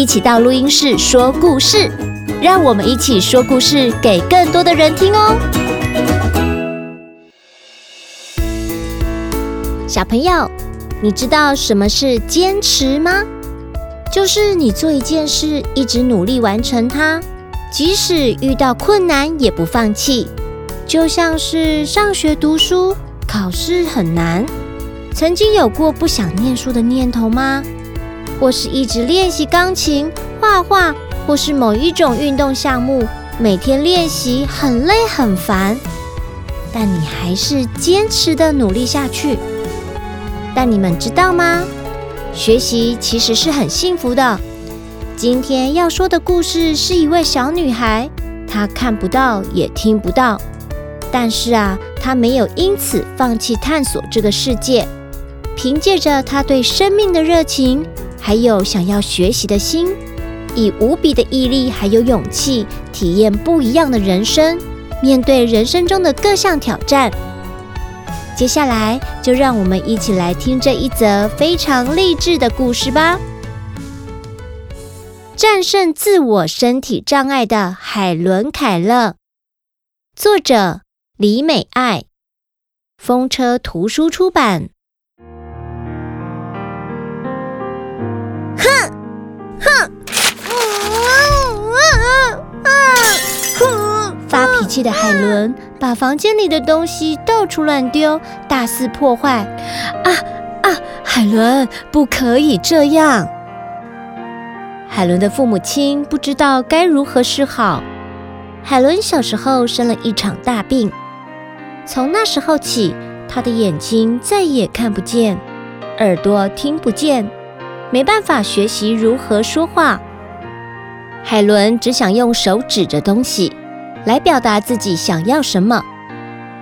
一起到录音室说故事，让我们一起说故事给更多的人听哦。小朋友，你知道什么是坚持吗？就是你做一件事，一直努力完成它，即使遇到困难也不放弃。就像是上学读书，考试很难，曾经有过不想念书的念头吗？或是一直练习钢琴、画画，或是某一种运动项目，每天练习很累很烦，但你还是坚持的努力下去。但你们知道吗？学习其实是很幸福的。今天要说的故事是一位小女孩，她看不到也听不到，但是啊，她没有因此放弃探索这个世界，凭借着她对生命的热情。还有想要学习的心，以无比的毅力还有勇气，体验不一样的人生，面对人生中的各项挑战。接下来，就让我们一起来听这一则非常励志的故事吧。战胜自我身体障碍的海伦·凯勒，作者李美爱，风车图书出版。哼发脾气的海伦把房间里的东西到处乱丢，大肆破坏。啊啊！海伦，不可以这样！海伦的父母亲不知道该如何是好。海伦小时候生了一场大病，从那时候起，她的眼睛再也看不见，耳朵听不见，没办法学习如何说话。海伦只想用手指着东西。来表达自己想要什么，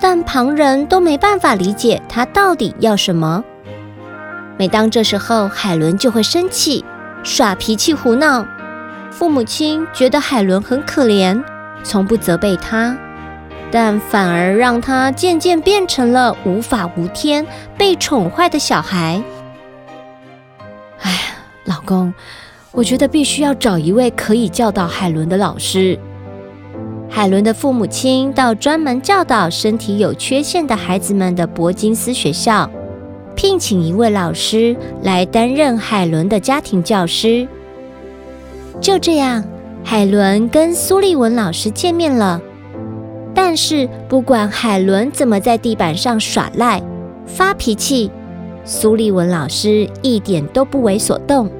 但旁人都没办法理解他到底要什么。每当这时候，海伦就会生气、耍脾气、胡闹。父母亲觉得海伦很可怜，从不责备她，但反而让她渐渐变成了无法无天、被宠坏的小孩。哎呀，老公，我觉得必须要找一位可以教导海伦的老师。海伦的父母亲到专门教导身体有缺陷的孩子们的伯金斯学校，聘请一位老师来担任海伦的家庭教师。就这样，海伦跟苏利文老师见面了。但是，不管海伦怎么在地板上耍赖、发脾气，苏利文老师一点都不为所动。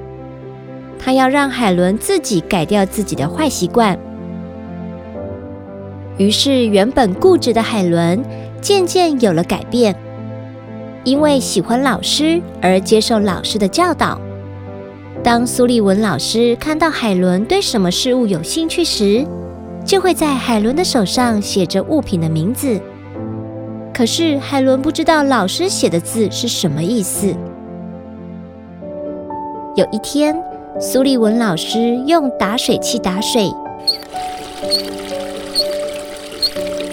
他要让海伦自己改掉自己的坏习惯。于是，原本固执的海伦渐渐有了改变，因为喜欢老师而接受老师的教导。当苏利文老师看到海伦对什么事物有兴趣时，就会在海伦的手上写着物品的名字。可是，海伦不知道老师写的字是什么意思。有一天，苏利文老师用打水器打水。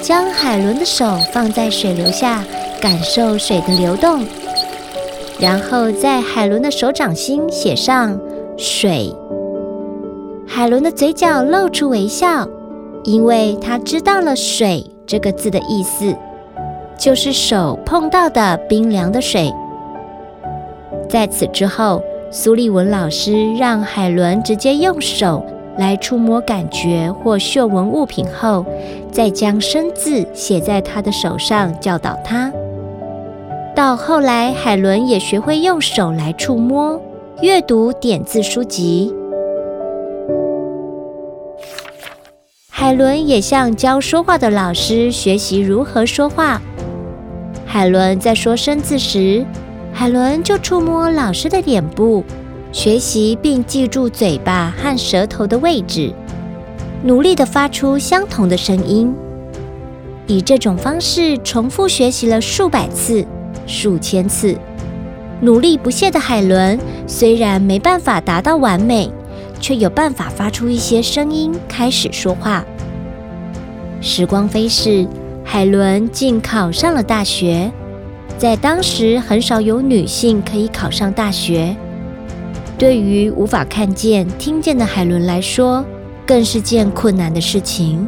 将海伦的手放在水流下，感受水的流动，然后在海伦的手掌心写上“水”。海伦的嘴角露出微笑，因为她知道了“水”这个字的意思，就是手碰到的冰凉的水。在此之后，苏利文老师让海伦直接用手。来触摸感觉或嗅闻物品后，再将生字写在他的手上，教导他。到后来，海伦也学会用手来触摸、阅读点字书籍。海伦也向教说话的老师学习如何说话。海伦在说生字时，海伦就触摸老师的脸部。学习并记住嘴巴和舌头的位置，努力地发出相同的声音。以这种方式重复学习了数百次、数千次，努力不懈的海伦虽然没办法达到完美，却有办法发出一些声音，开始说话。时光飞逝，海伦竟考上了大学。在当时，很少有女性可以考上大学。对于无法看见、听见的海伦来说，更是件困难的事情。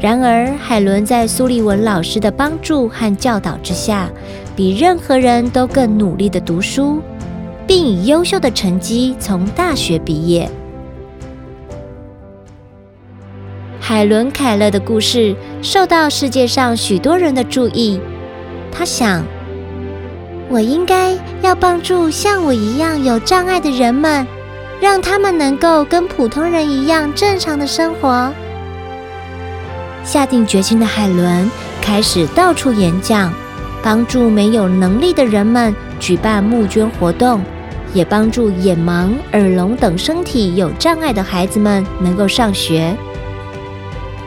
然而，海伦在苏利文老师的帮助和教导之下，比任何人都更努力地读书，并以优秀的成绩从大学毕业。海伦·凯勒的故事受到世界上许多人的注意。他想，我应该要帮助像我一样有障碍的人们，让他们能够跟普通人一样正常的生活。下定决心的海伦开始到处演讲，帮助没有能力的人们举办募捐活动，也帮助眼盲、耳聋等身体有障碍的孩子们能够上学。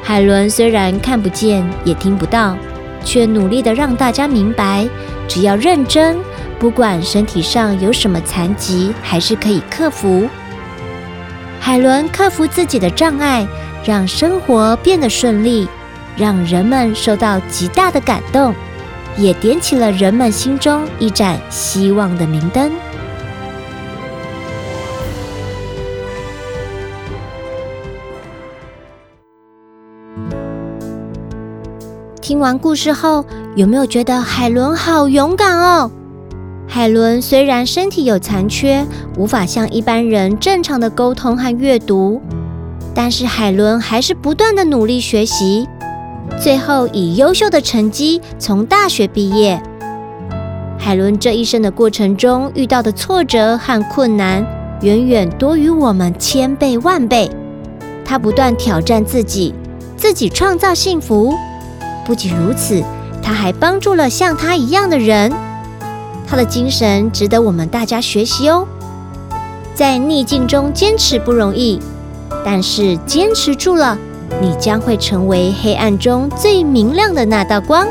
海伦虽然看不见，也听不到。却努力的让大家明白，只要认真，不管身体上有什么残疾，还是可以克服。海伦克服自己的障碍，让生活变得顺利，让人们受到极大的感动，也点起了人们心中一盏希望的明灯。听完故事后，有没有觉得海伦好勇敢哦？海伦虽然身体有残缺，无法像一般人正常的沟通和阅读，但是海伦还是不断的努力学习，最后以优秀的成绩从大学毕业。海伦这一生的过程中遇到的挫折和困难，远远多于我们千倍万倍。她不断挑战自己，自己创造幸福。不仅如此，他还帮助了像他一样的人。他的精神值得我们大家学习哦。在逆境中坚持不容易，但是坚持住了，你将会成为黑暗中最明亮的那道光。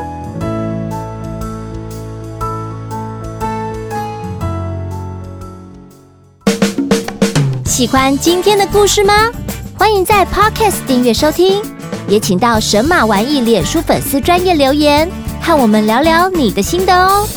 喜欢今天的故事吗？欢迎在 Podcast 订阅收听。也请到神马玩意脸书粉丝专业留言，和我们聊聊你的心得哦。